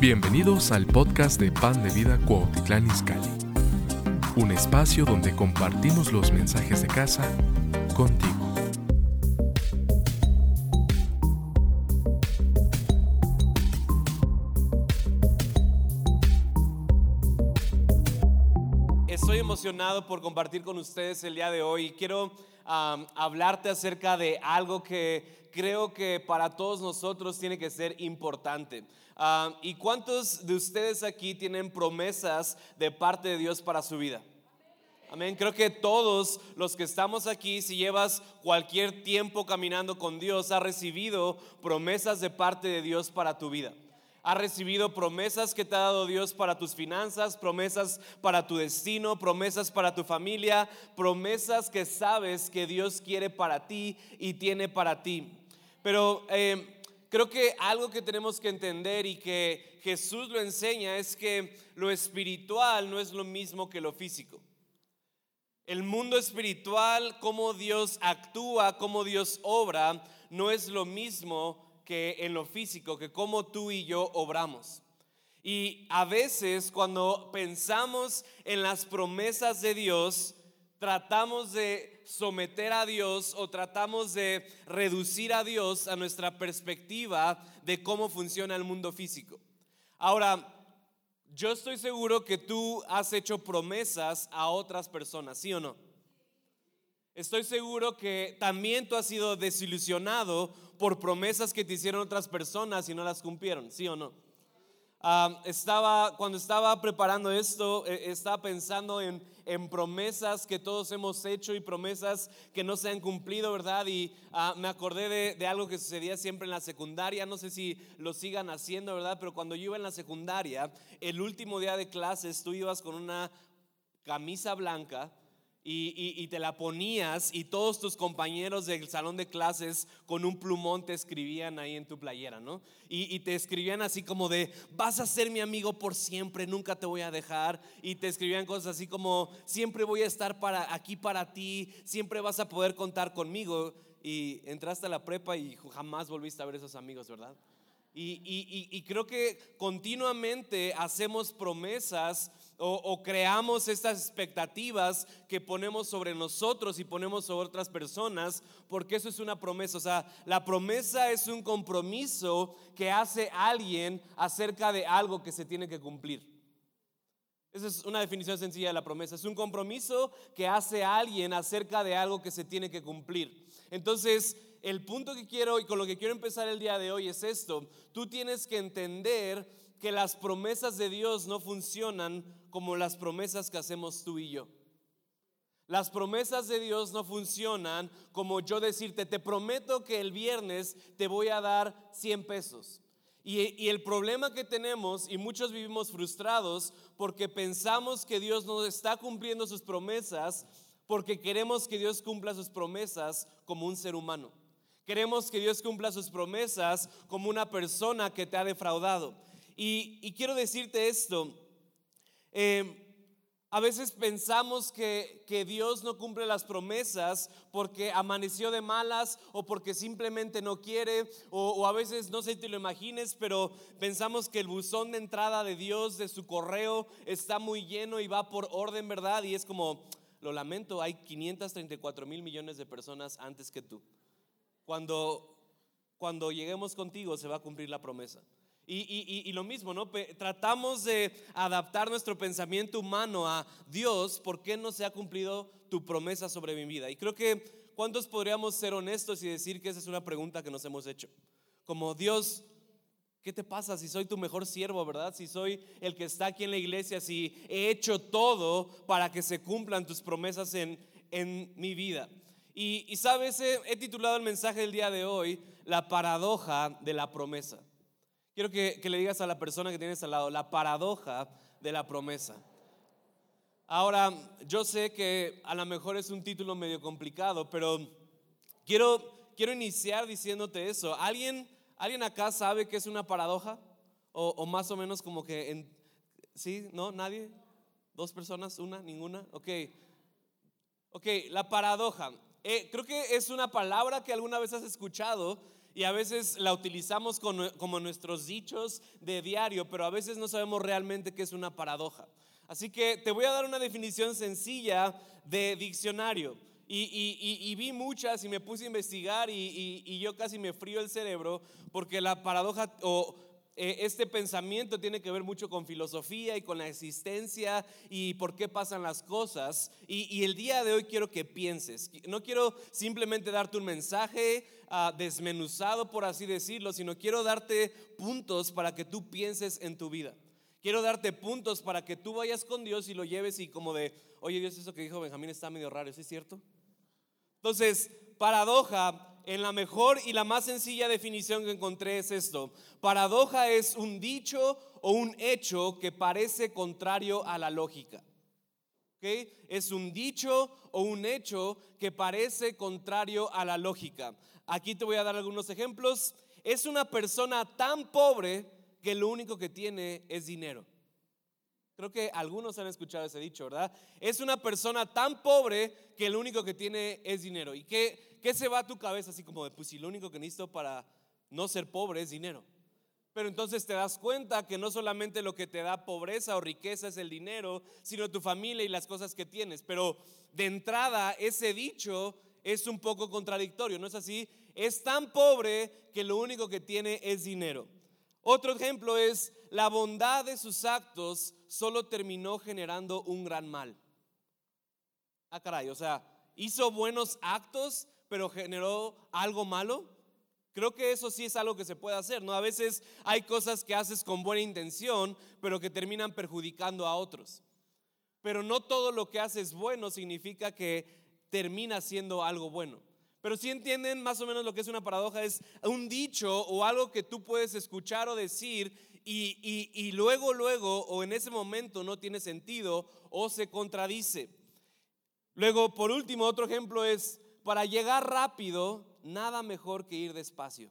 Bienvenidos al podcast de Pan de Vida Cuautitlán Izcalli, un espacio donde compartimos los mensajes de casa contigo. Estoy emocionado por compartir con ustedes el día de hoy. Quiero hablarte acerca de algo que creo que para todos nosotros tiene que ser importante. ¿Y cuántos de ustedes aquí tienen promesas de parte de Dios para su vida? Amén. Creo que todos los que estamos aquí, si llevas cualquier tiempo caminando con Dios, has recibido promesas de parte de Dios para tu vida. Has recibido promesas que te ha dado Dios para tus finanzas, promesas para tu destino, promesas para tu familia, promesas que sabes que Dios quiere para ti y tiene para ti. Pero eh, creo que algo que tenemos que entender y que Jesús lo enseña es que lo espiritual no es lo mismo que lo físico. El mundo espiritual, cómo Dios actúa, cómo Dios obra, no es lo mismo que en lo físico, que cómo tú y yo obramos. Y a veces cuando pensamos en las promesas de Dios, tratamos de someter a Dios o tratamos de reducir a Dios a nuestra perspectiva de cómo funciona el mundo físico. Ahora, yo estoy seguro que tú has hecho promesas a otras personas, ¿sí o no? Estoy seguro que también tú has sido desilusionado por promesas que te hicieron otras personas y no las cumplieron, ¿sí o no? Estaba, cuando estaba preparando esto, eh, estaba pensando en, en promesas que todos hemos hecho y promesas que no se han cumplido, ¿verdad? Y ah, me acordé de, de algo que sucedía siempre en la secundaria, no sé si lo sigan haciendo, ¿verdad? Pero cuando yo iba en la secundaria, el último día de clases, tú ibas con una camisa blanca y, te la ponías y todos tus compañeros del salón de clases con un plumón te escribían ahí en tu playera, ¿no? Y, y te escribían así como de, vas a ser mi amigo por siempre, nunca te voy a dejar. Y te escribían cosas así como, siempre voy a estar para, aquí para ti, siempre vas a poder contar conmigo. Y entraste a la prepa y jamás volviste a ver esos amigos, ¿verdad? Y creo que continuamente hacemos promesas o, creamos estas expectativas que ponemos sobre nosotros y ponemos sobre otras personas, porque eso es una promesa. O sea, la promesa es un compromiso que hace alguien acerca de algo que se tiene que cumplir. Esa es una definición sencilla de la promesa. Es un compromiso que hace alguien acerca de algo que se tiene que cumplir. Entonces, el punto que quiero y con lo que quiero empezar el día de hoy es esto. Tú tienes que entender que las promesas de Dios no funcionan como las promesas que hacemos tú y yo. Las promesas de Dios no funcionan como yo decirte, te prometo que el viernes te voy a dar 100 pesos. Y, el problema que tenemos, y muchos vivimos frustrados porque pensamos que Dios no está cumpliendo sus promesas, porque queremos que Dios cumpla sus promesas como un ser humano. Queremos que Dios cumpla sus promesas como una persona que te ha defraudado. Y quiero decirte esto, eh, a veces pensamos que, que Dios no cumple las promesas porque amaneció de malas o porque simplemente no quiere o, o a veces no sé si te lo imagines, pero pensamos que el buzón de entrada de Dios, de su correo, está muy lleno y va por orden, ¿verdad? Y es como, lo lamento, hay 534 mil millones de personas antes que tú. Cuando, cuando lleguemos contigo se va a cumplir la promesa. Y, y- y- lo mismo, ¿no? Tratamos de adaptar nuestro pensamiento humano a Dios, ¿por qué no se ha cumplido tu promesa sobre mi vida? Y creo que, ¿cuántos podríamos ser honestos y decir que esa es una pregunta que nos hemos hecho? Como Dios, ¿qué te pasa si soy tu mejor siervo, verdad? Si soy el que está aquí en la iglesia, si he hecho todo para que se cumplan tus promesas en, en mi vida. Y, y sabes, he, he titulado el mensaje del día de hoy, La paradoja de la promesa. Quiero que, le digas a la persona que tienes al lado, la paradoja de la promesa. Ahora, yo sé que a lo mejor es un título medio complicado, pero quiero, quiero iniciar diciéndote eso. ¿Alguien, ¿Alguien acá sabe qué es una paradoja? O, más o menos como que, ¿sí? ¿No? ¿Nadie? ¿Dos personas? ¿Una? ¿Ninguna? Ok. Ok, la paradoja. Eh, creo que es una palabra que alguna vez has escuchado y a veces la utilizamos como nuestros dichos de diario, pero a veces no sabemos realmente qué es una paradoja. Así que te voy a dar una definición sencilla de diccionario. Y, vi muchas y me puse a investigar y, yo casi me frío el cerebro porque la paradoja o eh, este pensamiento tiene que ver mucho con filosofía y con la existencia y por qué pasan las cosas. Y, el día de hoy quiero que pienses. No quiero simplemente darte un mensaje ah, desmenuzado, por así decirlo, sino quiero darte puntos para que tú pienses en tu vida. Quiero darte puntos para que tú vayas con Dios y lo lleves y como de, oye Dios, eso que dijo Benjamín está medio raro, ¿es cierto? Entonces, paradoja, en la mejor y la más sencilla definición que encontré es esto. Paradoja es un dicho o un hecho que parece contrario a la lógica. ¿Okay? Es un dicho o un hecho que parece contrario a la lógica. Aquí te voy a dar algunos ejemplos. Es una persona tan pobre que lo único que tiene es dinero. Creo que algunos han escuchado ese dicho, ¿verdad? Es una persona tan pobre que lo único que tiene es dinero. ¿Y qué, qué se va a tu cabeza así como de, pues si lo único que necesito para no ser pobre es dinero? Pero entonces te das cuenta que no solamente lo que te da pobreza o riqueza es el dinero, sino tu familia y las cosas que tienes. Pero de entrada ese dicho es un poco contradictorio, ¿no es así? Es tan pobre que lo único que tiene es dinero. Otro ejemplo es la bondad de sus actos solo terminó generando un gran mal. Ah, caray, o sea, hizo buenos actos, pero generó algo malo. Creo que eso sí es algo que se puede hacer, ¿no? A veces hay cosas que haces con buena intención, pero que terminan perjudicando a otros. Pero no todo lo que haces bueno significa que termina siendo algo bueno. Pero si entienden más o menos lo que es una paradoja, es un dicho o algo que tú puedes escuchar o decir y, luego, luego, o en ese momento no tiene sentido o se contradice. Luego, por último, otro ejemplo es, para llegar rápido, nada mejor que ir despacio.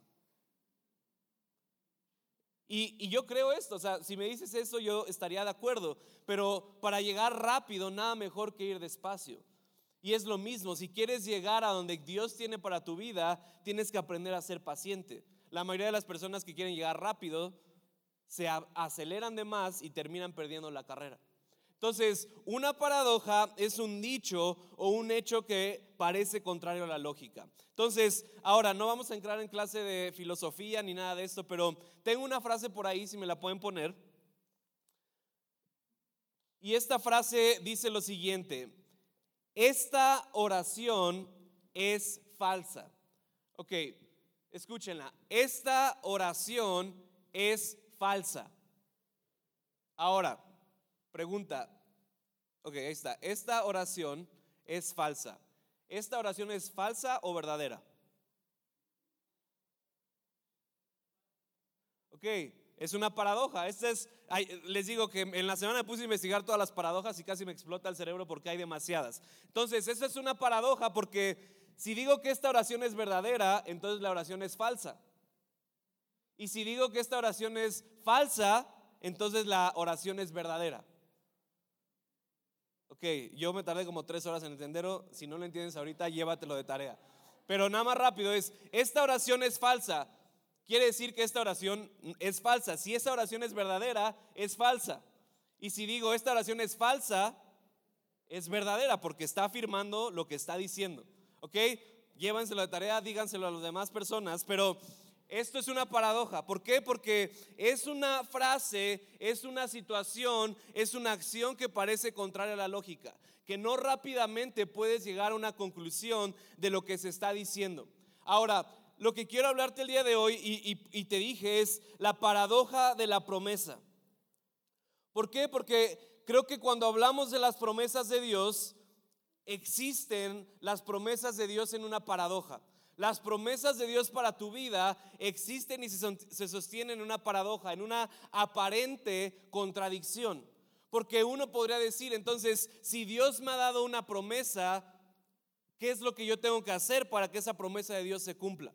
Y, yo creo esto, o sea, si me dices eso yo estaría de acuerdo, pero para llegar rápido, nada mejor que ir despacio. Y es lo mismo, si quieres llegar a donde Dios tiene para tu vida, tienes que aprender a ser paciente. La mayoría de las personas que quieren llegar rápido se aceleran de más y terminan perdiendo la carrera. Entonces, una paradoja es un dicho o un hecho que parece contrario a la lógica. Entonces, ahora no vamos a entrar en clase de filosofía ni nada de esto, pero tengo una frase por ahí, si me la pueden poner. Y esta frase dice lo siguiente, esta oración es falsa. Ok, escúchenla, esta oración es falsa. Ahora, pregunta. Ok, ahí está. Esta oración es falsa. ¿Esta oración es falsa o verdadera? Ok, es una paradoja. Este es, les digo que en la semana puse a investigar todas las paradojas y casi me explota el cerebro porque hay demasiadas. Entonces, esta es una paradoja porque si digo que esta oración es verdadera, entonces la oración es falsa. Y si digo que esta oración es falsa, entonces la oración es verdadera. Ok, yo me tardé como tres horas en entenderlo. Si no lo entiendes ahorita, llévatelo de tarea. Pero nada más rápido es, esta oración es falsa. Quiere decir que esta oración es falsa. Si esta oración es verdadera, es falsa. Y si digo esta oración es falsa, es verdadera porque está afirmando lo que está diciendo. ¿Ok? Llévanselo de tarea, díganselo a las demás personas, pero esto es una paradoja. ¿Por qué? Porque es una frase, es una situación, es una acción que parece contraria a la lógica, que no rápidamente puedes llegar a una conclusión de lo que se está diciendo. Ahora, lo que quiero hablarte el día de hoy y, te dije es la paradoja de la promesa. ¿Por qué? Porque creo que cuando hablamos de las promesas de Dios, existen las promesas de Dios en una paradoja. Las promesas de Dios para tu vida existen y se sostienen en una paradoja, en una aparente contradicción. Porque uno podría decir, entonces, si Dios me ha dado una promesa, ¿qué es lo que yo tengo que hacer para que esa promesa de Dios se cumpla?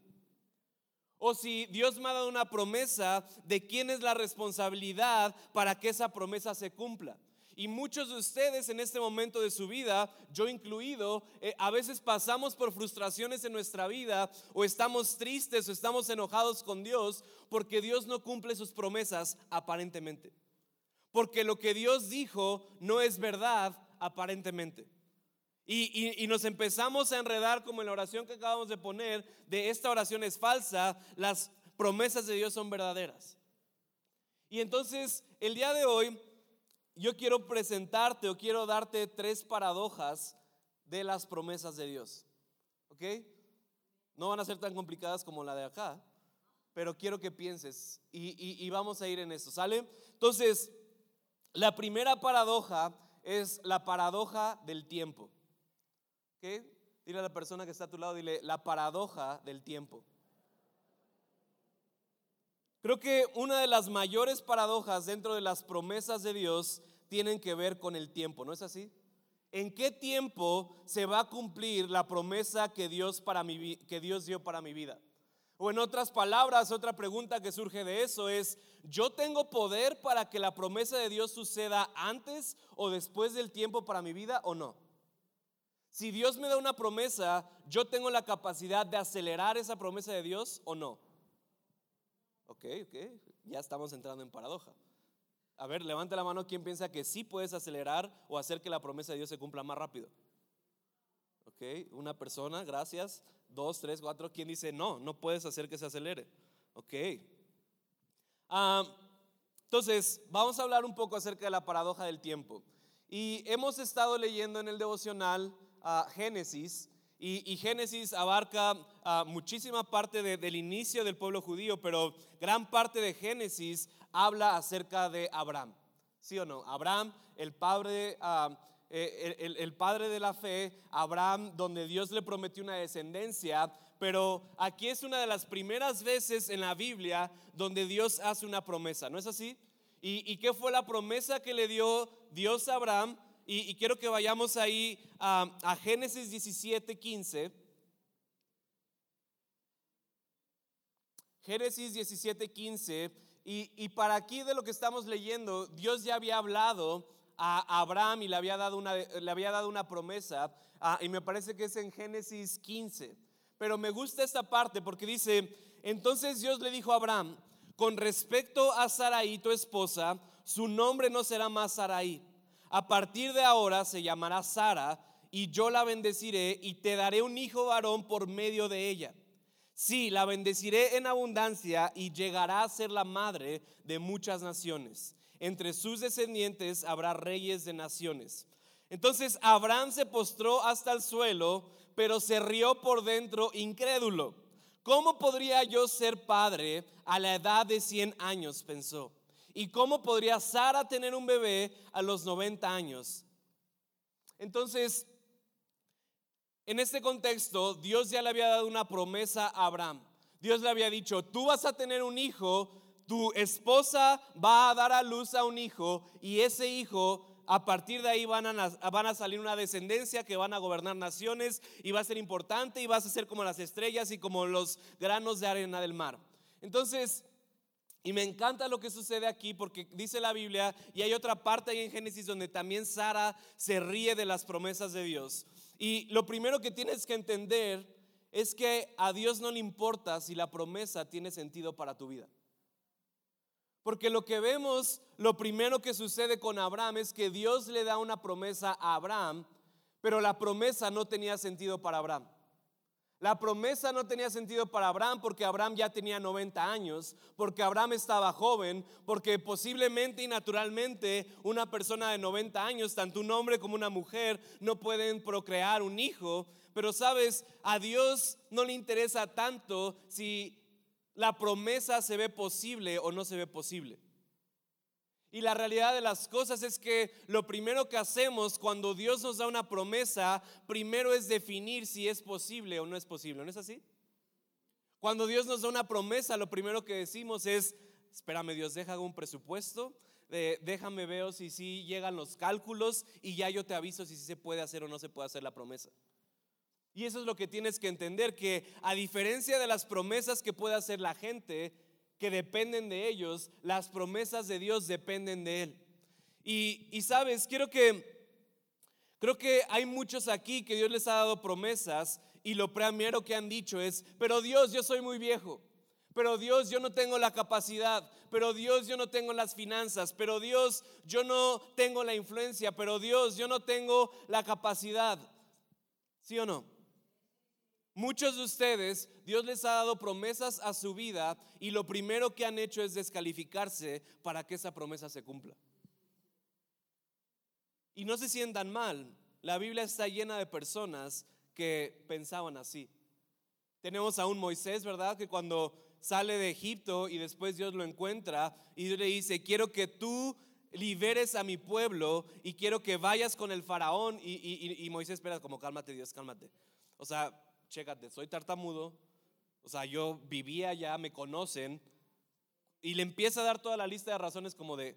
O si Dios me ha dado una promesa, ¿de quién es la responsabilidad para que esa promesa se cumpla? Y muchos de ustedes en este momento de su vida, yo incluido, eh, a veces pasamos por frustraciones en nuestra vida o estamos tristes o estamos enojados con Dios porque Dios no cumple sus promesas aparentemente. Porque lo que Dios dijo no es verdad aparentemente. Y, y, nos empezamos a enredar como en la oración que acabamos de poner, de esta oración es falsa, las promesas de Dios son verdaderas. Y entonces el día de hoy yo quiero presentarte o quiero darte tres paradojas de las promesas de Dios. ¿Ok? No van a ser tan complicadas como la de acá, pero quiero que pienses y, vamos a ir en eso, ¿sale? Entonces, la primera paradoja es la paradoja del tiempo. ¿Ok? Dile a la persona que está a tu lado, dile la paradoja del tiempo. Creo que una de las mayores paradojas dentro de las promesas de Dios tienen que ver con el tiempo, ¿no es así? ¿En qué tiempo se va a cumplir la promesa que Dios, dio para mi vida? O en otras palabras, otra pregunta que surge de eso es, ¿yo tengo poder para que la promesa de Dios suceda antes o después del tiempo para mi vida o no? Si Dios me da una promesa, ¿yo tengo la capacidad de acelerar esa promesa de Dios o no? Ok, ok, ya estamos entrando en paradoja. A ver, levante la mano quien piensa que sí puedes acelerar o hacer que la promesa de Dios se cumpla más rápido. Ok, una persona, gracias. Dos, tres, cuatro. ¿Quién dice no? No puedes hacer que se acelere. Ok. Ah, entonces, vamos a hablar un poco acerca de la paradoja del tiempo. Y hemos estado leyendo en el devocional a Génesis y, Génesis abarca ah, muchísima parte del inicio del pueblo judío, pero gran parte de Génesis habla acerca de Abraham. ¿Sí o no? Abraham, el padre, ah, eh, el, padre de la fe, Abraham, donde Dios le prometió una descendencia, pero aquí es una de las primeras veces en la Biblia donde Dios hace una promesa, ¿no es así? ¿Y, qué fue la promesa que le dio Dios a Abraham? Y, quiero que vayamos ahí a, Génesis 17, 15. Génesis 17, 15. Y, para aquí de lo que estamos leyendo, Dios ya había hablado a Abraham y le había dado una, le había dado una promesa. Ah, y me parece que es en Génesis 15. Pero me gusta esta parte porque dice, entonces Dios le dijo a Abraham, con respecto a Sarai, tu esposa, su nombre no será más Sarai a partir de ahora se llamará Sara y yo la bendeciré y te daré un hijo varón por medio de ella. Sí, la bendeciré en abundancia y llegará a ser la madre de muchas naciones. Entre sus descendientes habrá reyes de naciones. Entonces Abraham se postró hasta el suelo, pero se rió por dentro incrédulo. ¿Cómo podría yo ser padre a la edad de 100 años? pensó. ¿Y cómo podría Sara tener un bebé a los 90 años? Entonces, en este contexto, Dios ya le había dado una promesa a Abraham. Dios le había dicho, tú vas a tener un hijo, tu esposa va a dar a luz a un hijo y ese hijo a partir de ahí van a, salir una descendencia que van a gobernar naciones y va a ser importante y vas a ser como las estrellas y como los granos de arena del mar. Entonces, y me encanta lo que sucede aquí porque dice la Biblia, y hay otra parte ahí en Génesis donde también Sara se ríe de las promesas de Dios. Y lo primero que tienes que entender es que a Dios no le importa si la promesa tiene sentido para tu vida. Porque lo que vemos, lo primero que sucede con Abraham es que Dios le da una promesa a Abraham, pero la promesa no tenía sentido para Abraham. La promesa no tenía sentido para Abraham porque Abraham ya tenía 90 años, porque Abraham estaba joven, porque posiblemente y naturalmente una persona de 90 años, tanto un hombre como una mujer, no pueden procrear un hijo. Pero sabes, a Dios no le interesa tanto si la promesa se ve posible o no se ve posible. Y la realidad de las cosas es que lo primero que hacemos cuando Dios nos da una promesa, primero es definir si es posible o no es posible. ¿No es así? Cuando Dios nos da una promesa, lo primero que decimos es, espérame Dios, deja un presupuesto, déjame ver si sí llegan los cálculos y ya yo te aviso si se puede hacer o no se puede hacer la promesa. Y eso es lo que tienes que entender, que a diferencia de las promesas que puede hacer la gente, que dependen de ellos, las promesas de Dios dependen de Él. Y, y sabes, quiero que, creo que hay muchos aquí que Dios les ha dado promesas y lo primero que han dicho es, pero Dios, yo soy muy viejo. Pero Dios, yo no tengo la capacidad. Pero Dios, yo no tengo las finanzas. Pero Dios, yo no tengo la influencia. Pero Dios, yo no tengo la capacidad. ¿Sí o no? Muchos de ustedes, Dios les ha dado promesas a su vida y lo primero que han hecho es descalificarse para que esa promesa se cumpla. Y no se sientan mal, la Biblia está llena de personas que pensaban así. Tenemos a un Moisés, ¿verdad? Que cuando sale de Egipto y después Dios lo encuentra y le dice, quiero que tú liberes a mi pueblo y quiero que vayas con el faraón. Y, Moisés espera como, cálmate Dios, cálmate. O sea, chécate, soy tartamudo, o sea, yo vivía allá, me conocen, y le empieza a dar toda la lista de razones como de,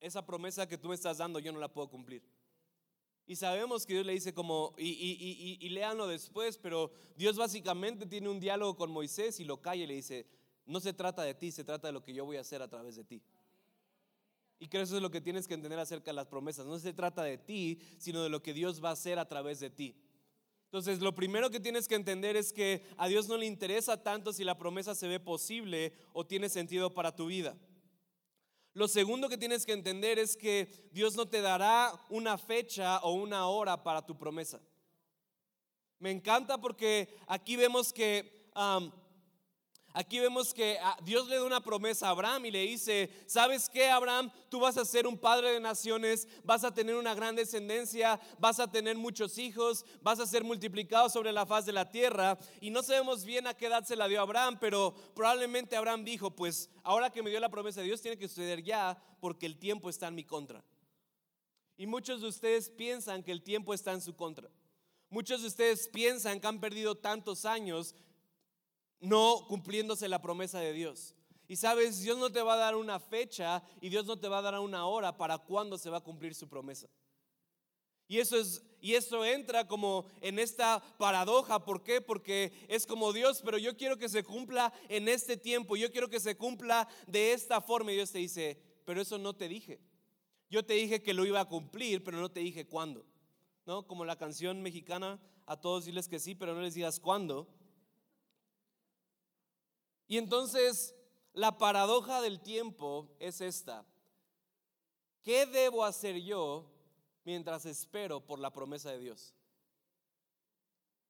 esa promesa que tú me estás dando yo no la puedo cumplir. Y sabemos que Dios le dice como, y, y, y, léanlo después, pero Dios básicamente tiene un diálogo con Moisés y lo calla y le dice, no se trata de ti, se trata de lo que yo voy a hacer a través de ti. Y creo que eso es lo que tienes que entender acerca de las promesas. No se trata de ti, sino de lo que Dios va a hacer a través de ti. Entonces, lo primero que tienes que entender es que a Dios no le interesa tanto si la promesa se ve posible o tiene sentido para tu vida. Lo segundo que tienes que entender es que Dios no te dará una fecha o una hora para tu promesa. Me encanta porque aquí vemos que Aquí vemos que ah, Dios le da una promesa a Abraham y le dice, ¿sabes qué, Abraham? Tú vas a ser un padre de naciones, vas a tener una gran descendencia, vas a tener muchos hijos, vas a ser multiplicado sobre la faz de la tierra. Y no sabemos bien a qué edad se la dio Abraham, pero probablemente Abraham dijo, pues ahora que me dio la promesa de Dios tiene que suceder ya porque el tiempo está en mi contra. Y muchos de ustedes piensan que el tiempo está en su contra. Muchos de ustedes piensan que han perdido tantos años no cumpliéndose la promesa de Dios. Y sabes, Dios no te va a dar una fecha y Dios no te va a dar una hora para cuándo se va a cumplir su promesa. Y eso es y eso entra como en esta paradoja, ¿por qué? Porque es como Dios, pero yo quiero que se cumpla en este tiempo, yo quiero que se cumpla de esta forma y Dios te dice, pero eso no te dije. Yo te dije que lo iba a cumplir, pero no te dije cuándo. ¿No? Como la canción mexicana, a todos diles que sí, pero no les digas cuándo. Y entonces la paradoja del tiempo es esta. ¿Qué debo hacer yo mientras espero por la promesa de Dios?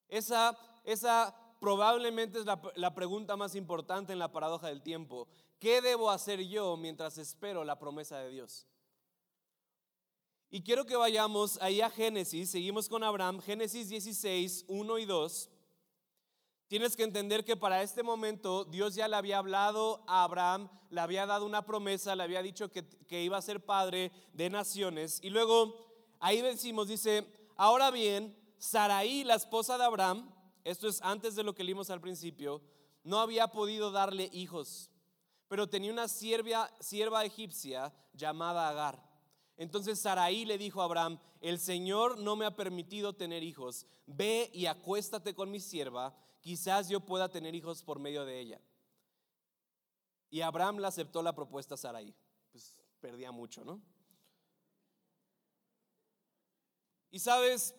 Esa, esa probablemente es la, pregunta más importante en la paradoja del tiempo. ¿Qué debo hacer yo mientras espero la promesa de Dios? Y quiero que vayamos ahí a Génesis, seguimos con Abraham, Génesis 16, 1 y 2. Tienes que entender que para este momento Dios ya le había hablado a Abraham, le había dado una promesa, le había dicho que, iba a ser padre de naciones. Y luego ahí decimos, dice, ahora bien, Saraí, la esposa de Abraham, esto es antes de lo que leímos al principio, no había podido darle hijos, pero tenía una sierva, sierva egipcia llamada Agar. Entonces Saraí le dijo a Abraham, el Señor no me ha permitido tener hijos, ve y acuéstate con mi sierva quizás yo pueda tener hijos por medio de ella. Y Abraham le aceptó la propuesta a Sarai. Pues perdía mucho, ¿no? Y sabes,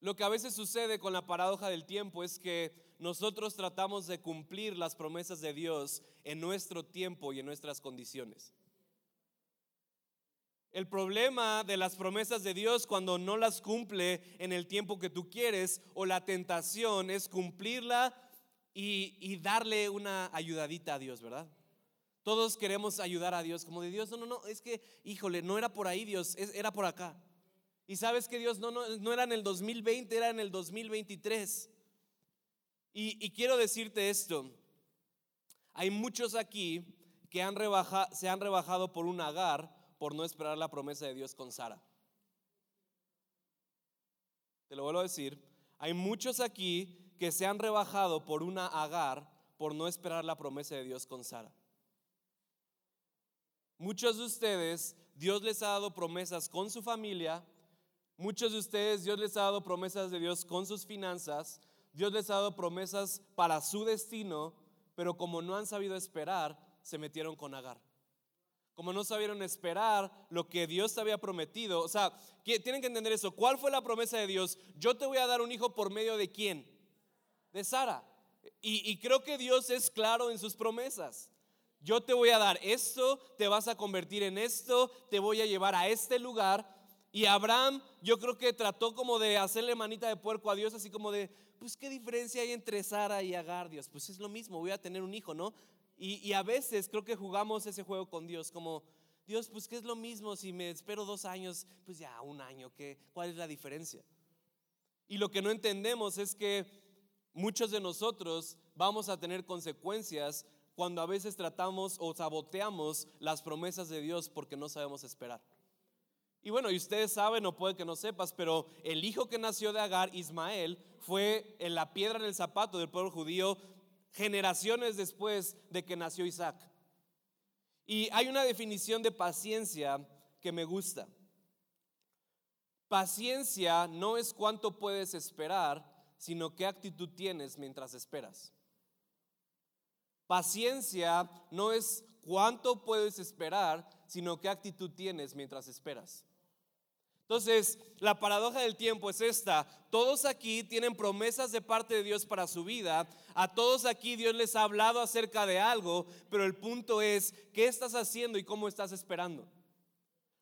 lo que a veces sucede con la paradoja del tiempo es que nosotros tratamos de cumplir las promesas de Dios en nuestro tiempo y en nuestras condiciones. El problema de las promesas de Dios cuando no las cumple en el tiempo que tú quieres o la tentación es cumplirla y, darle una ayudadita a Dios, ¿verdad? Todos queremos ayudar a Dios, como de Dios, no, no, no, es que, híjole, no era por ahí Dios, era por acá. Y sabes que Dios no, no, no era en el 2020, era en el 2023. Y, y quiero decirte esto, hay muchos aquí que se han rebajado por un agar por no esperar la promesa de Dios con Sara. Te lo vuelvo a decir, hay muchos aquí que se han rebajado por una agar por no esperar la promesa de Dios con Sara. Muchos de ustedes, Dios les ha dado promesas con su familia. Muchos de ustedes, Dios les ha dado promesas de Dios con sus finanzas. Dios les ha dado promesas para su destino, pero como no han sabido esperar, se metieron con Agar. Como no sabieron esperar lo que Dios había prometido. O sea, tienen que entender eso. ¿Cuál fue la promesa de Dios? Yo te voy a dar un hijo por medio de quién? De Sara. Y creo que Dios es claro en sus promesas. Yo te voy a dar esto, te vas a convertir en esto, te voy a llevar a este lugar. Y Abraham, yo creo que trató como de hacerle manita de puerco a Dios, así como de, pues qué diferencia hay entre Sara y Agar, Dios. Pues es lo mismo, voy a tener un hijo, ¿no? Y, a veces creo que jugamos ese juego con Dios, como, Dios, pues qué es lo mismo, si me espero dos años, pues ya un año, ¿qué, ¿cuál es la diferencia? Y lo que no entendemos es que muchos de nosotros vamos a tener consecuencias cuando a veces tratamos o saboteamos las promesas de Dios porque no sabemos esperar. Y bueno, y ustedes saben, o puede que no sepas, pero el hijo que nació de Agar, Ismael, fue en la piedra en el zapato del pueblo judío generaciones después de que nació Isaac. Y hay una definición de paciencia que me gusta. Paciencia no es cuánto puedes esperar, sino qué actitud tienes mientras esperas. Paciencia no es cuánto puedes esperar, sino qué actitud tienes mientras esperas. Entonces, la paradoja del tiempo es esta. Todos aquí tienen promesas de parte de Dios para su vida. A todos aquí Dios les ha hablado acerca de algo, pero el punto es, ¿qué estás haciendo y cómo estás esperando?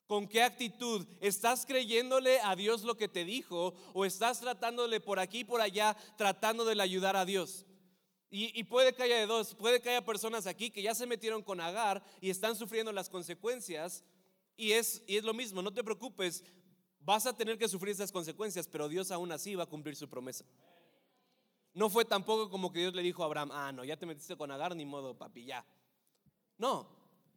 ¿Con qué actitud? ¿Estás creyéndole a Dios lo que te dijo o estás tratándole por aquí y por allá, tratando de ayudar a Dios? Y, y, puede que haya de dos, puede que haya personas aquí que ya se metieron con Agar y están sufriendo las consecuencias. Y es, y es lo mismo, no te preocupes, Vas a tener que sufrir esas consecuencias, pero Dios aún así va a cumplir su promesa. No fue tampoco como que Dios le dijo a Abraham, ah, no, ya te metiste con Agar, ni modo, papi, ya. No.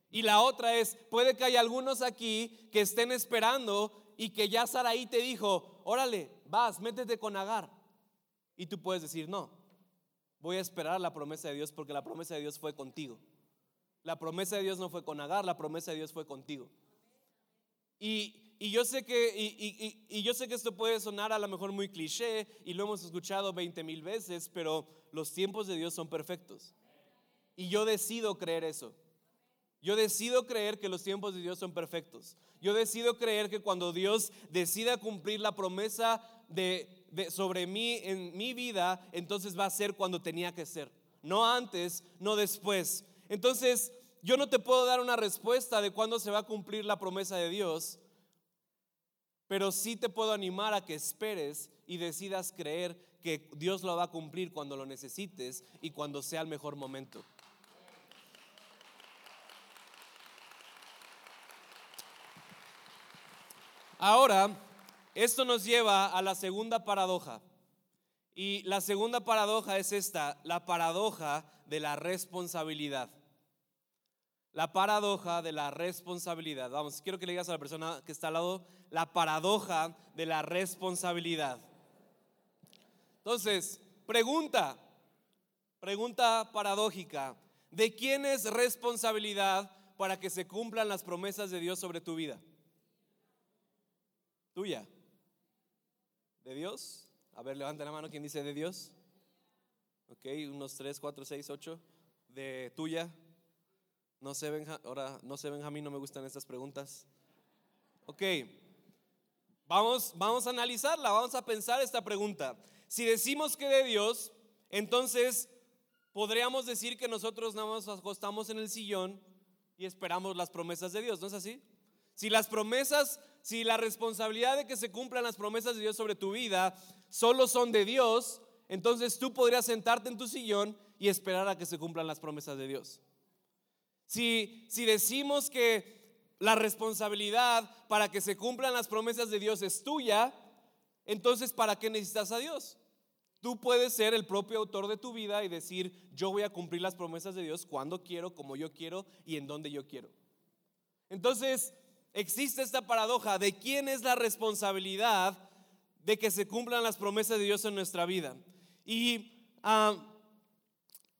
Y la otra es, puede que haya algunos aquí que estén esperando y que ya Saraí te dijo, órale, vas, métete con Agar. Y tú puedes decir, no, voy a esperar la promesa de Dios porque la promesa de Dios fue contigo. La promesa de Dios no fue con Agar, la promesa de Dios fue contigo. Y y yo sé que, y, yo sé que esto puede sonar a lo mejor muy cliché y lo hemos escuchado 20 mil veces, pero los tiempos de Dios son perfectos. Y yo decido creer eso. Yo decido creer que los tiempos de Dios son perfectos. Yo decido creer que cuando Dios decida cumplir la promesa de, de, sobre mí en mi vida, entonces va a ser cuando tenía que ser. No antes, no después. Entonces, yo no te puedo dar una respuesta de cuándo se va a cumplir la promesa de Dios, pero sí te puedo animar a que esperes y decidas creer que Dios lo va a cumplir cuando lo necesites y cuando sea el mejor momento. Ahora, esto nos lleva a la segunda paradoja. Y la segunda paradoja es esta, la paradoja de la responsabilidad. La paradoja de la responsabilidad. Vamos, quiero que le digas a la persona que está al lado, la paradoja de la responsabilidad. Entonces, pregunta, pregunta paradójica, ¿de quién es responsabilidad para que se cumplan las promesas de Dios sobre tu vida? Tuya. ¿De Dios? A ver, levanta la mano quien dice de Dios. Ok, unos tres, cuatro, seis, ocho. De tuya. No sé, ahora no sé, Benjamín, no me gustan estas preguntas. Ok, Vamos, vamos a analizarla, vamos a pensar esta pregunta. Si decimos que de Dios, entonces podríamos decir que nosotros nada más nos acostamos en el sillón y esperamos las promesas de Dios, ¿no es así? Si las promesas, si la responsabilidad de que se cumplan las promesas de Dios sobre tu vida solo son de Dios, entonces tú podrías sentarte en tu sillón y esperar a que se cumplan las promesas de Dios. Si, si decimos que la responsabilidad para que se cumplan las promesas de Dios es tuya, entonces ¿para qué necesitas a Dios? Tú puedes ser el propio autor de tu vida y decir, yo voy a cumplir las promesas de Dios cuando quiero, como yo quiero y en donde yo quiero. Entonces, existe esta paradoja de quién es la responsabilidad de que se cumplan las promesas de Dios en nuestra vida. Y ah,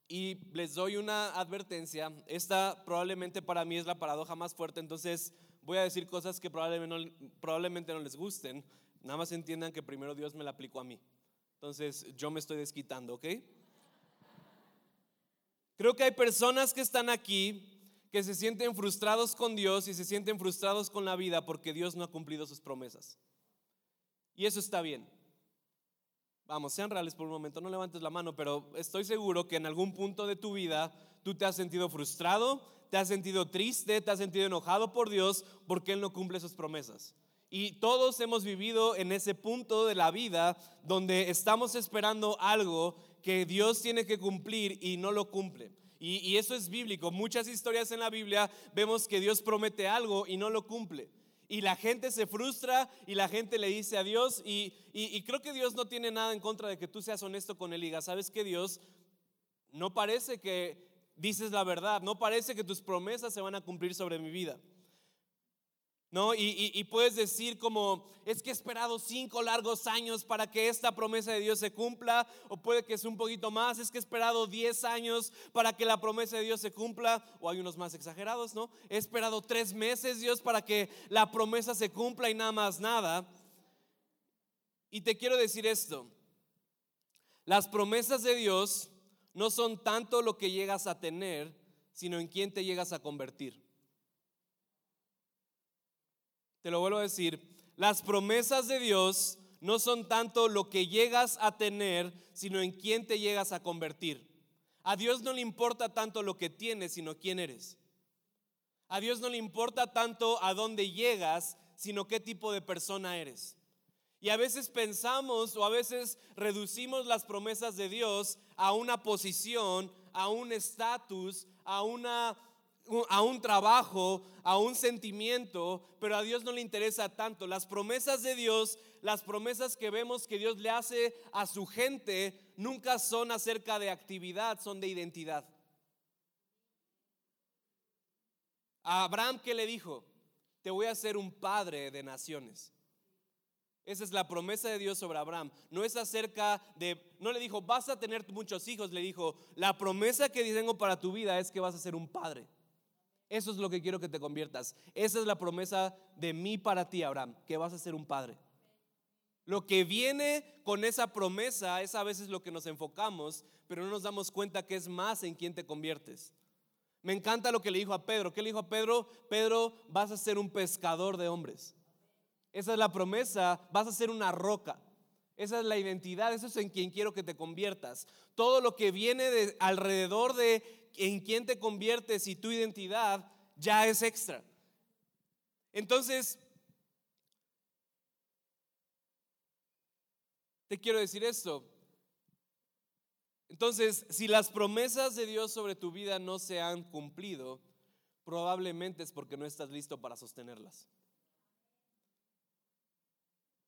y les doy una advertencia. Esta probablemente para mí es la paradoja más fuerte, entonces voy a decir cosas que probablemente no, probablemente no les gusten. Nada más entiendan que primero Dios me la aplicó a mí. Entonces yo me estoy desquitando, ¿ok? Creo que hay personas que están aquí que se sienten frustrados con Dios y se sienten frustrados con la vida porque Dios no ha cumplido sus promesas. Y eso está bien. Vamos, sean reales por un momento, no levantes la mano, pero estoy seguro que en algún punto de tu vida tú te has sentido frustrado, te has sentido triste, te has sentido enojado por Dios porque Él no cumple sus promesas. Y todos hemos vivido en ese punto de la vida donde estamos esperando algo que Dios tiene que cumplir y no lo cumple. Y, eso es bíblico. Muchas historias en la Biblia vemos que Dios promete algo y no lo cumple. Y la gente se frustra y la gente le dice a Dios. Y, y creo que Dios no tiene nada en contra de que tú seas honesto con él y ¿sabes que Dios no parece que dices la verdad? No parece que tus promesas se van a cumplir sobre mi vida. ¿No? Y, puedes decir como, es que he esperado cinco largos años para que esta promesa de Dios se cumpla, o puede que sea un poquito más, es que he esperado diez años para que la promesa de Dios se cumpla, o hay unos más exagerados, ¿no? He esperado tres meses, Dios, para que la promesa se cumpla y nada más nada. Y te quiero decir esto, las promesas de Dios no son tanto lo que llegas a tener, sino en quién te llegas a convertir. Te lo vuelvo a decir, las promesas de Dios no son tanto lo que llegas a tener, sino en quién te llegas a convertir. A Dios no le importa tanto lo que tienes, sino quién eres. A Dios no le importa tanto a dónde llegas, sino qué tipo de persona eres. Y a veces pensamos o a veces reducimos las promesas de Dios a una posición, a un estatus, a una a un trabajo, a un sentimiento, pero a Dios no le interesa tanto. Las promesas de Dios, las promesas que vemos que Dios le hace a su gente, nunca son acerca de actividad, son de identidad. A Abraham, ¿qué le dijo? Te voy a hacer un padre de naciones. Esa es la promesa de Dios sobre Abraham. No es acerca de, no le dijo, vas a tener muchos hijos, le dijo, la promesa que tengo para tu vida es que vas a ser un padre. Eso es lo que quiero que te conviertas. Esa es la promesa de mí para ti, Abraham, que vas a ser un padre. Lo que viene con esa promesa es a veces lo que nos enfocamos, pero no nos damos cuenta que es más en quien te conviertes. Me encanta lo que le dijo a Pedro. ¿Qué le dijo a Pedro? Pedro, vas a ser un pescador de hombres. Esa es la promesa, vas a ser una roca. Esa es la identidad, eso es en quien quiero que te conviertas. Todo lo que viene de alrededor de en quién te conviertes y tu identidad ya es extra. Entonces, te quiero decir esto. Entonces, si las promesas de Dios sobre tu vida no se han cumplido, probablemente es porque no estás listo para sostenerlas.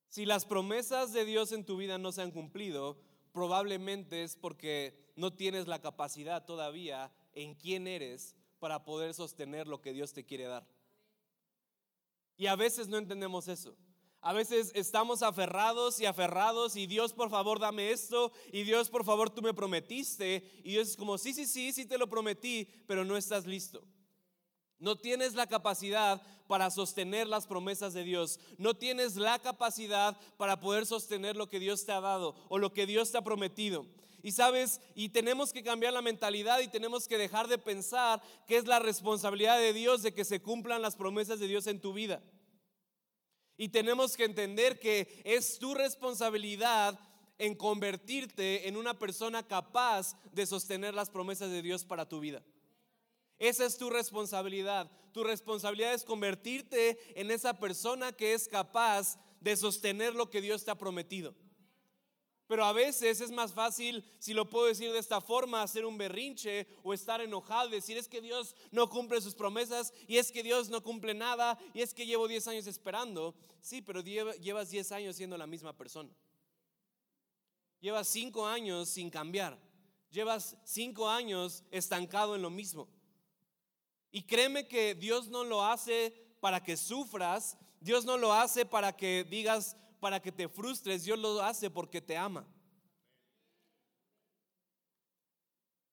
Si las promesas de Dios en tu vida no se han cumplido, probablemente es porque no tienes la capacidad todavía en quién eres para poder sostener lo que Dios te quiere dar. Y a veces no entendemos eso. A veces estamos aferrados y aferrados y Dios por favor dame esto y Dios por favor tú me prometiste y Dios es como sí, sí, sí, sí te lo prometí, pero no estás listo. No tienes la capacidad para sostener las promesas de Dios. No tienes la capacidad para poder sostener lo que Dios te ha dado o lo que Dios te ha prometido. Y sabes, y tenemos que cambiar la mentalidad y tenemos que dejar de pensar que es la responsabilidad de Dios de que se cumplan las promesas de Dios en tu vida. Y tenemos que entender que es tu responsabilidad en convertirte en una persona capaz de sostener las promesas de Dios para tu vida. Esa es tu responsabilidad. Tu responsabilidad es convertirte en esa persona que es capaz de sostener lo que Dios te ha prometido. Pero a veces es más fácil, si lo puedo decir de esta forma, hacer un berrinche o estar enojado, decir es que Dios no cumple sus promesas y es que Dios no cumple nada y es que llevo 10 años esperando. Sí, pero llevas 10 años siendo la misma persona. Llevas 5 años sin cambiar. Llevas 5 años estancado en lo mismo. Y créeme que Dios no lo hace para que sufras, Dios no lo hace para que digas, para que te frustres, Dios lo hace porque te ama.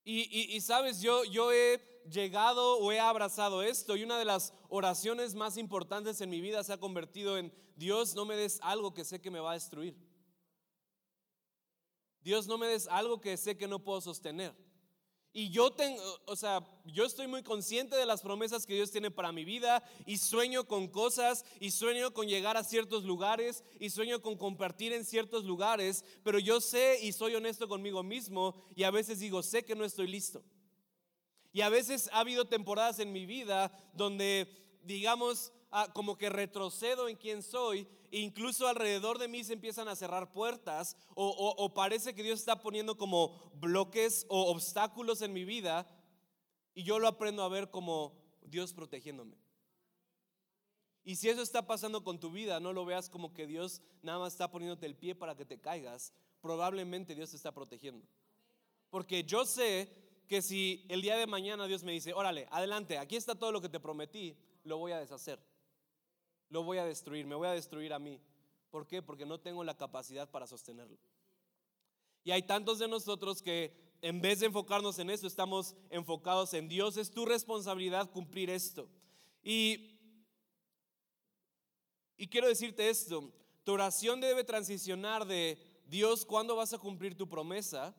Y, sabes, yo, yo he llegado o he abrazado esto y una de las oraciones más importantes en mi vida se ha convertido en Dios no me des algo que sé que me va a destruir. Dios no me des algo que sé que no puedo sostener. Y yo tengo, o sea, yo estoy muy consciente de las promesas que Dios tiene para mi vida y sueño con cosas y sueño con llegar a ciertos lugares y sueño con compartir en ciertos lugares, pero yo sé y soy honesto conmigo mismo y a veces digo, sé que no estoy listo. Y a veces ha habido temporadas en mi vida donde, digamos, ah, como que retrocedo en quién soy, e incluso alrededor de mí se empiezan a cerrar puertas o, o parece que Dios está poniendo como bloques o obstáculos en mi vida y yo lo aprendo a ver como Dios protegiéndome. Y si eso está pasando con tu vida, no lo veas como que Dios nada más está poniéndote el pie para que te caigas. Probablemente Dios te está protegiendo. Porque yo sé que si el día de mañana Dios me dice, órale, adelante, aquí está todo lo que te prometí, lo voy a deshacer. Lo voy a destruir, me voy a destruir a mí. ¿Por qué? Porque no tengo la capacidad para sostenerlo. Y hay tantos de nosotros que en vez de enfocarnos en eso, estamos enfocados en Dios. Es tu responsabilidad cumplir esto. Y, y quiero decirte esto, tu oración debe transicionar de Dios, ¿cuándo vas a cumplir tu promesa?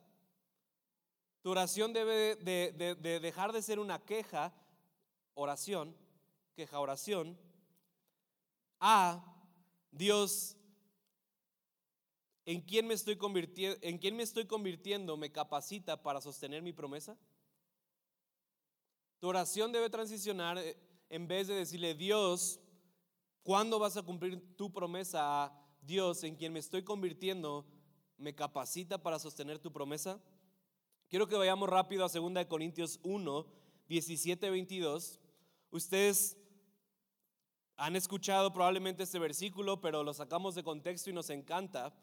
Tu oración debe de, de dejar de ser una queja, oración, queja, oración, a Dios, ¿En quién, me estoy convirtiendo, ¿En me estoy convirtiendo me capacita para sostener mi promesa? Tu oración debe transicionar eh, en vez de decirle, Dios, ¿cuándo vas a cumplir tu promesa a Dios en quien me estoy convirtiendo? ¿Me capacita para sostener tu promesa? Quiero que vayamos rápido a 2 Corintios 1, 17, 22. Ustedes han escuchado probablemente este versículo, pero lo sacamos de contexto y nos encanta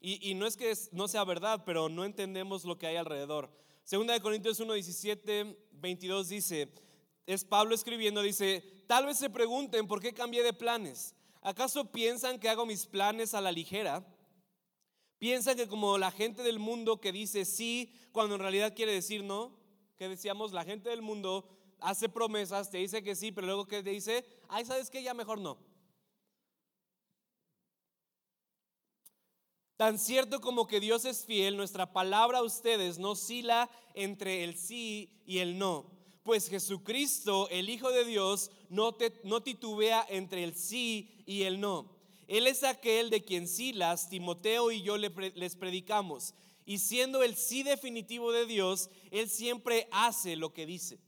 y, no es que no sea verdad, pero no entendemos lo que hay alrededor. Segunda de Corintios 1, 17, 22 dice, es Pablo escribiendo, dice, tal vez se pregunten por qué cambié de planes. ¿Acaso piensan que hago mis planes a la ligera? ¿Piensan que como la gente del mundo que dice sí cuando en realidad quiere decir no? Que decíamos, la gente del mundo hace promesas, te dice que sí, pero luego que te dice, ay, ¿sabes qué? Ya mejor no. Tan cierto como que Dios es fiel, nuestra palabra a ustedes no oscila entre el sí y el no. Pues Jesucristo, el Hijo de Dios, no, no titubea entre el sí y el no. Él es aquel de quien Silas, Timoteo y yo les predicamos. Y siendo el sí definitivo de Dios, Él siempre hace lo que dice.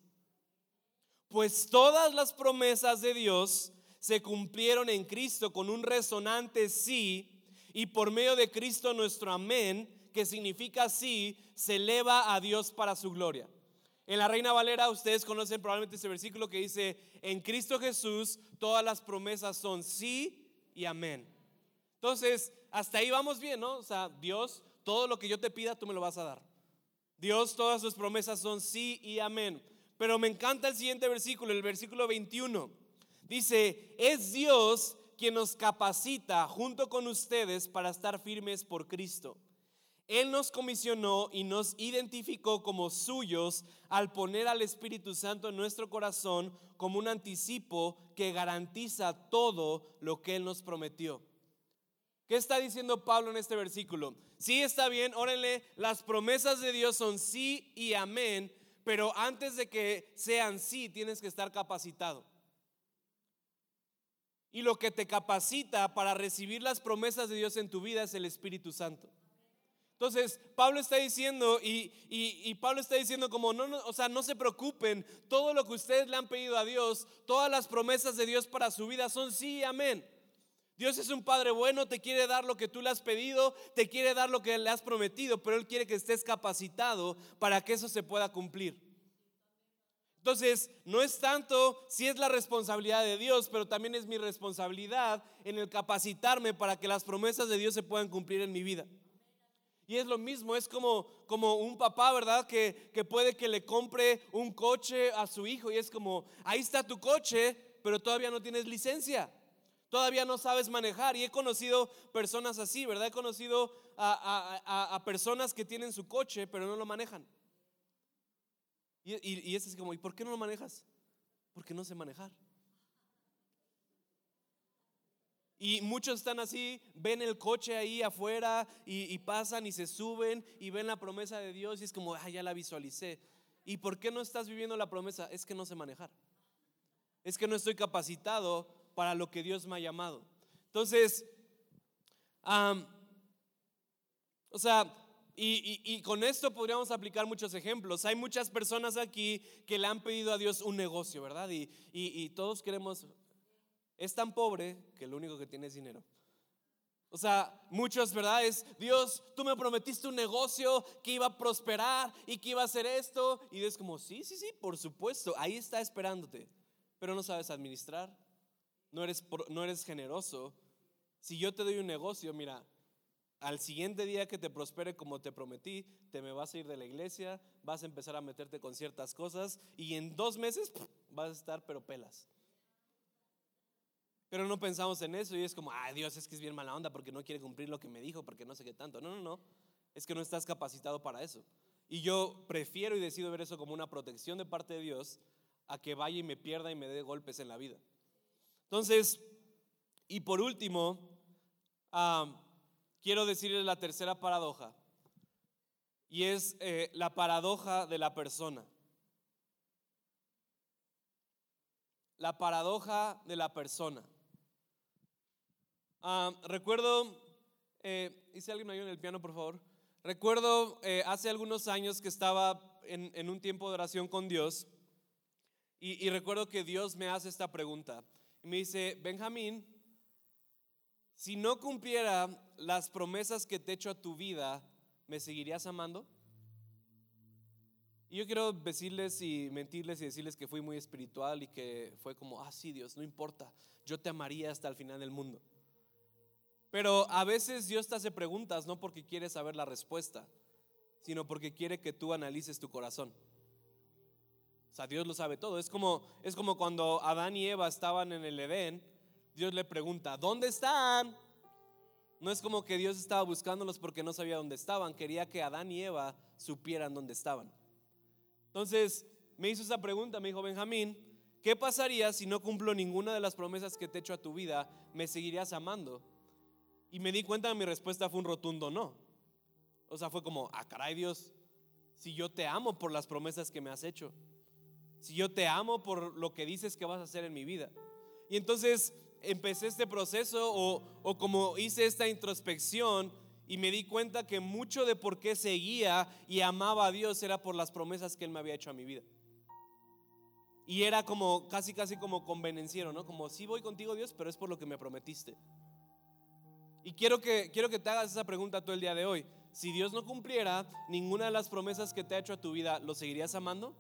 Pues todas las promesas de Dios se cumplieron en Cristo con un resonante sí y por medio de Cristo nuestro amén, que significa sí, se eleva a Dios para su gloria. En la Reina Valera ustedes conocen probablemente ese versículo que dice, en Cristo Jesús todas las promesas son sí y amén. Entonces, hasta ahí vamos bien, ¿no? O sea, Dios, todo lo que yo te pida, tú me lo vas a dar. Dios, todas sus promesas son sí y amén. Pero me encanta el siguiente versículo, el versículo 21. Dice, es Dios quien nos capacita junto con ustedes para estar firmes por Cristo. Él nos comisionó y nos identificó como suyos al poner al Espíritu Santo en nuestro corazón como un anticipo que garantiza todo lo que Él nos prometió. ¿Qué está diciendo Pablo en este versículo? Sí, está bien, órenle, las promesas de Dios son sí y amén, pero antes de que sean sí, tienes que estar capacitado. Y lo que te capacita para recibir las promesas de Dios en tu vida es el Espíritu Santo. Entonces, Pablo está diciendo, y, Pablo está diciendo como, no, no, o sea, no se preocupen, todo lo que ustedes le han pedido a Dios, todas las promesas de Dios para su vida son sí, amén. Dios es un Padre bueno, te quiere dar lo que tú le has pedido, te quiere dar lo que le has prometido, pero Él quiere que estés capacitado para que eso se pueda cumplir. Entonces, no es tanto si es la responsabilidad de Dios, pero también es mi responsabilidad en el capacitarme para que las promesas de Dios se puedan cumplir en mi vida. Y es lo mismo, es como, como un papá, ¿verdad? Que, que puede que le compre un coche a su hijo y es como, ahí está tu coche, pero todavía no tienes licencia, todavía no sabes manejar. Y he conocido personas así, ¿verdad? He conocido a, a personas que tienen su coche, pero no lo manejan. Y, es así como, ¿y por qué no lo manejas? Porque no sé manejar. Y muchos están así, ven el coche ahí afuera y, pasan y se suben y ven la promesa de Dios y es como, ah, ya la visualicé. ¿Y por qué no estás viviendo la promesa? Es que no sé manejar. Es que no estoy capacitado para lo que Dios me ha llamado. Entonces, o sea, y, con esto podríamos aplicar muchos ejemplos. Hay muchas personas aquí que le han pedido a Dios un negocio, ¿verdad? Y, todos queremos, es tan pobre que lo único que tiene es dinero. O sea, muchos, ¿verdad? Es, Dios, tú me prometiste un negocio que iba a prosperar y que iba a hacer esto. Y es como, sí, sí, sí, por supuesto, ahí está esperándote. Pero no sabes administrar, no eres, no eres generoso. Si yo te doy un negocio, mira, al siguiente día que te prospere como te prometí, te me vas a ir de la iglesia, vas a empezar a meterte con ciertas cosas y en dos meses vas a estar pero pelas. Pero no pensamos en eso y es como, ay Dios, es que es bien mala onda porque no quiere cumplir lo que me dijo, porque no sé qué tanto. No, no, no, es que no estás capacitado para eso. Y yo prefiero y decido ver eso como una protección de parte de Dios a que vaya y me pierda y me dé golpes en la vida. Entonces, y por último, quiero decirles la tercera paradoja. Y es eh, la paradoja de la persona. La paradoja de la persona. Recuerdo, eh, ¿hice alguien ayuda en el piano, por favor? Recuerdo eh, hace algunos años que estaba en, un tiempo de oración con Dios y, y recuerdo que Dios me hace esta pregunta. Y me dice, Benjamín, si no cumpliera las promesas que te he hecho a tu vida, ¿me seguirías amando? Y yo quiero decirles y mentirles y decirles que fui muy espiritual y que fue como, ah, sí, Dios, no importa, yo te amaría hasta el final del mundo. Pero a veces Dios te hace preguntas no porque quiere saber la respuesta, sino porque quiere que tú analices tu corazón. O sea, Dios lo sabe todo. Es como, es como cuando Adán y Eva estaban en el Edén Dios le pregunta, ¿dónde están? No es como que Dios estaba buscándolos porque no sabía dónde estaban, quería que Adán y Eva supieran dónde estaban. Entonces me hizo esa pregunta, me dijo Benjamín, ¿qué pasaría si no cumplo ninguna de las promesas que te he hecho a tu vida? ¿Me seguirías amando? Y me di cuenta que mi respuesta fue un rotundo no. O sea, fue como, ah, caray Dios, si yo te amo por las promesas que me has hecho, si yo te amo por lo que dices que vas a hacer en mi vida. Y entonces empecé este proceso o, como hice esta introspección y me di cuenta que mucho de por qué seguía y amaba a Dios era por las promesas que Él me había hecho a mi vida. Y era como, casi, casi como convenenciero, ¿no? Como, sí voy contigo Dios, pero es por lo que me prometiste. Y quiero que, quiero que te hagas esa pregunta tú el día de hoy. Si Dios no cumpliera ninguna de las promesas que te ha hecho a tu vida, ¿lo seguirías amando?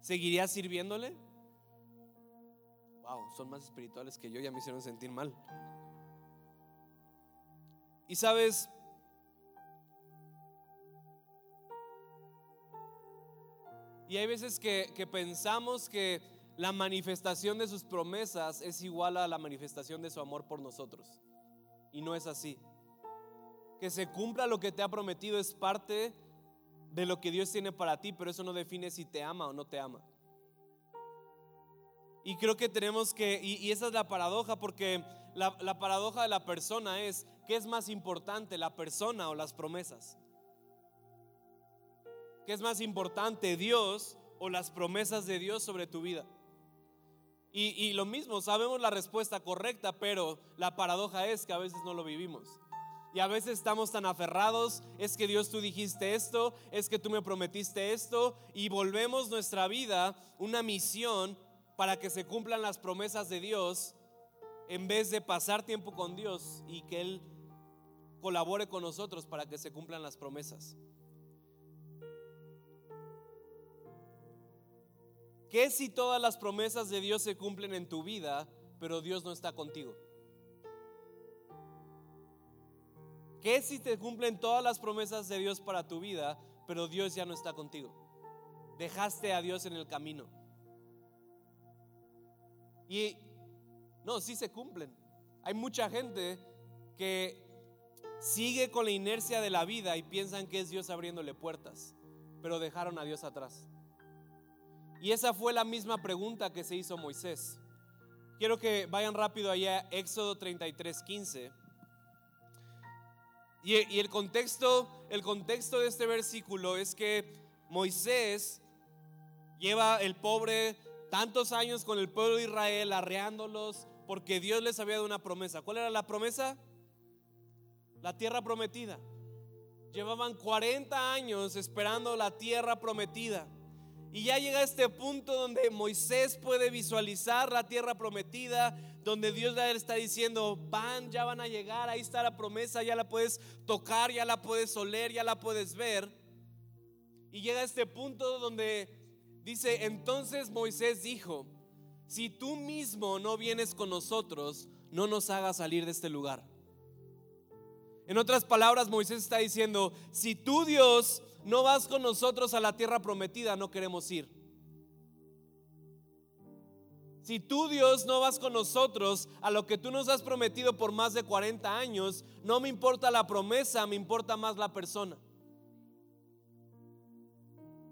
¿Seguirías sirviéndole? son más espirituales que yo, ya me hicieron sentir mal. Y sabes, y hay veces que, que pensamos que la manifestación de sus promesas es igual a la manifestación de su amor por nosotros. Y no es así. Que se cumpla lo que te ha prometido es parte de lo que Dios tiene para ti, pero eso no define si te ama o no te ama. Y creo que tenemos que, y, esa es la paradoja, porque la, la, paradoja de la persona es, ¿qué es más importante, la persona o las promesas? ¿Qué es más importante, Dios o las promesas de Dios sobre tu vida? Y, y lo mismo, sabemos la respuesta correcta, pero la paradoja es que a veces no lo vivimos. Y a veces estamos tan aferrados, es que Dios tú dijiste esto, es que tú me prometiste esto, y volvemos nuestra vida una misión para que se cumplan las promesas de Dios en vez de pasar tiempo con Dios y que Él colabore con nosotros para que se cumplan las promesas. ¿Qué si todas las promesas de Dios se cumplen en tu vida, pero Dios no está contigo? ¿Qué si te cumplen todas las promesas de Dios para tu vida, pero Dios ya no está contigo? Dejaste a Dios en el camino. Y no, sí se cumplen. Hay mucha gente que sigue con la inercia de la vida y piensan que es Dios abriéndole puertas, pero dejaron a Dios atrás. Y esa fue la misma pregunta que se hizo Moisés. Quiero que vayan rápido allá, Éxodo 33, 15. Y, el contexto, el contexto de este versículo es que Moisés Lleva el pobre tantos años con el pueblo de Israel, arreándolos, porque Dios les había dado una promesa. ¿Cuál era la promesa? La tierra prometida. Llevaban 40 años esperando la tierra prometida. Y ya llega este punto donde Moisés puede visualizar la tierra prometida, donde Dios le está diciendo, van, ya van a llegar, ahí está la promesa, ya la puedes tocar, ya la puedes oler, ya la puedes ver. Y llega este punto donde dice, entonces Moisés dijo, si tú mismo no vienes con nosotros, no nos hagas salir de este lugar. En otras palabras, Moisés está diciendo, si tú Dios no vas con nosotros a la tierra prometida, no queremos ir. Si tú Dios no vas con nosotros a lo que tú nos has prometido por más de 40 años, no me importa la promesa, me importa más la persona.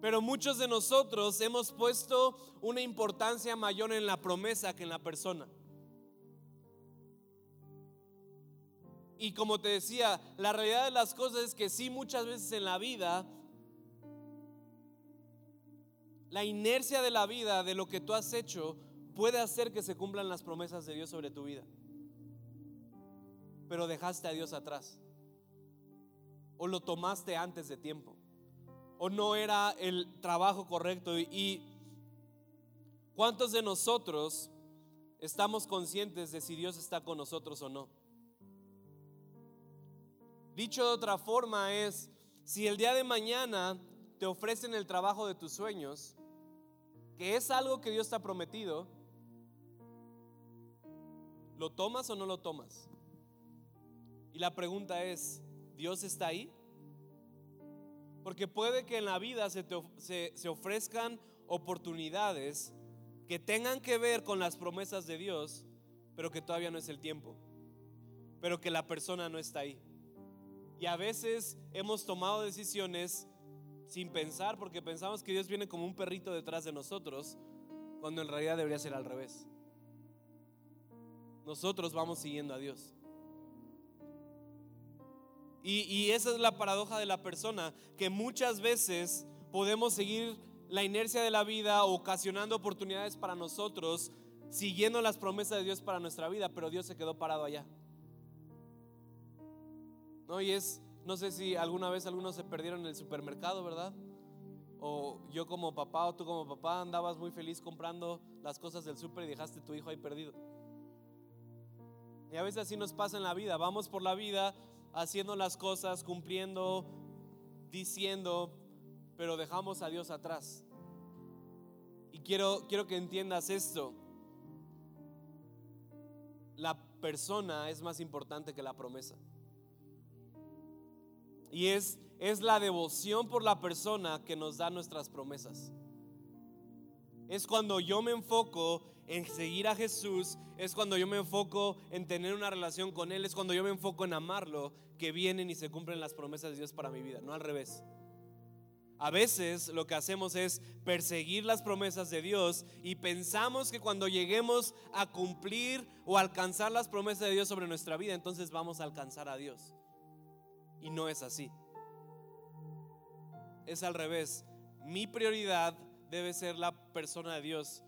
Pero muchos de nosotros hemos puesto una importancia mayor en la promesa que en la persona. Y como te decía, la realidad de las cosas es que sí, muchas veces en la vida la inercia de la vida, de lo que tú has hecho, puede hacer que se cumplan las promesas de Dios sobre tu vida. Pero dejaste a Dios atrás. O lo tomaste antes de tiempo. O no era el trabajo correcto. Y ¿cuántos de nosotros estamos conscientes de si Dios está con nosotros o no? Dicho de otra forma es, si el día de mañana te ofrecen el trabajo de tus sueños, que es algo que Dios te ha prometido, ¿lo tomas o no lo tomas? Y la pregunta es, ¿Dios está ahí? Porque puede que en la vida se, se, ofrezcan oportunidades que tengan que ver con las promesas de Dios, pero que todavía no es el tiempo, pero que la persona no está ahí. Y a veces hemos tomado decisiones sin pensar, porque pensamos que Dios viene como un perrito detrás de nosotros, cuando en realidad debería ser al revés. Nosotros vamos siguiendo a Dios. Y, y, esa es la paradoja de la persona, que muchas veces podemos seguir la inercia de la vida, ocasionando oportunidades para nosotros, siguiendo las promesas de Dios para nuestra vida, pero Dios se quedó parado allá. ¿No? Y es, no sé si alguna vez algunos se perdieron en el supermercado, ¿verdad? O yo como papá o tú como papá andabas muy feliz comprando las cosas del súper y dejaste a tu hijo ahí perdido. Y a veces así nos pasa en la vida. Vamos por la vida haciendo las cosas, cumpliendo, diciendo, pero dejamos a Dios atrás. Y quiero, quiero que entiendas esto. La persona es más importante que la promesa. Y es, es la devoción por la persona que nos da nuestras promesas. Es cuando yo me enfoco en seguir a Jesús, es cuando yo me enfoco en tener una relación con Él, es cuando yo me enfoco en amarlo, que vienen y se cumplen las promesas de Dios para mi vida, no al revés. A veces lo que hacemos es perseguir las promesas de Dios y pensamos que cuando lleguemos a cumplir o alcanzar las promesas de Dios sobre nuestra vida, entonces vamos a alcanzar a Dios. Y no es así. Es al revés. Mi prioridad debe ser la persona de Dios.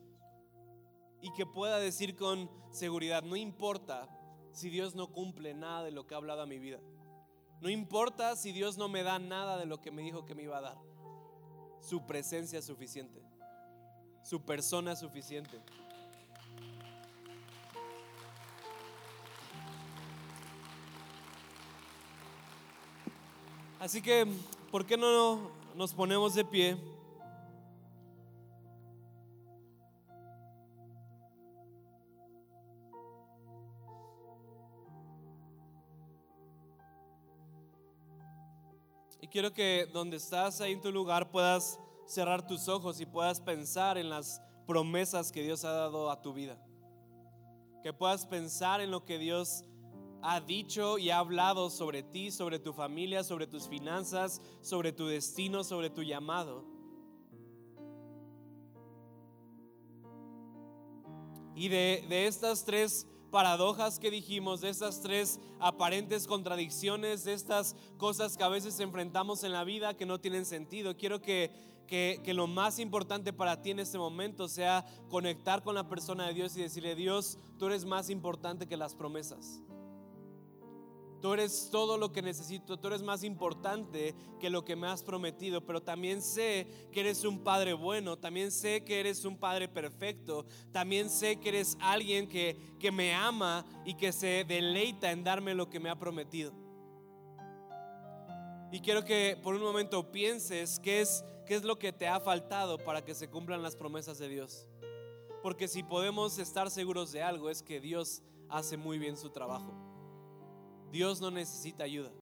Y que pueda decir con seguridad, no importa si Dios no cumple nada de lo que ha hablado a mi vida. No importa si Dios no me da nada de lo que me dijo que me iba a dar. Su presencia es suficiente. Su persona es suficiente. Así que, ¿por qué no nos ponemos de pie? Y quiero que donde estás ahí en tu lugar puedas cerrar tus ojos y puedas pensar en las promesas que Dios ha dado a tu vida. Que puedas pensar en lo que Dios ha dicho y ha hablado sobre ti, sobre tu familia, sobre tus finanzas, sobre tu destino, sobre tu llamado. Y de, estas tres paradojas que dijimos, de estas tres aparentes contradicciones, de estas cosas que a veces enfrentamos en la vida que no tienen sentido, quiero que, que, que lo más importante para ti en este momento sea conectar con la persona de Dios y decirle, Dios, tú eres más importante que las promesas. Tú eres todo lo que necesito, tú eres más importante que lo que me has prometido, pero también sé que eres un padre bueno, también sé que eres un padre perfecto, también sé que eres alguien que, que me ama y que se deleita en darme lo que me ha prometido. Y quiero que por un momento pienses qué es, qué es lo que te ha faltado para que se cumplan las promesas de Dios. Porque si podemos estar seguros de algo es que Dios hace muy bien su trabajo. Dios no necesita ayuda.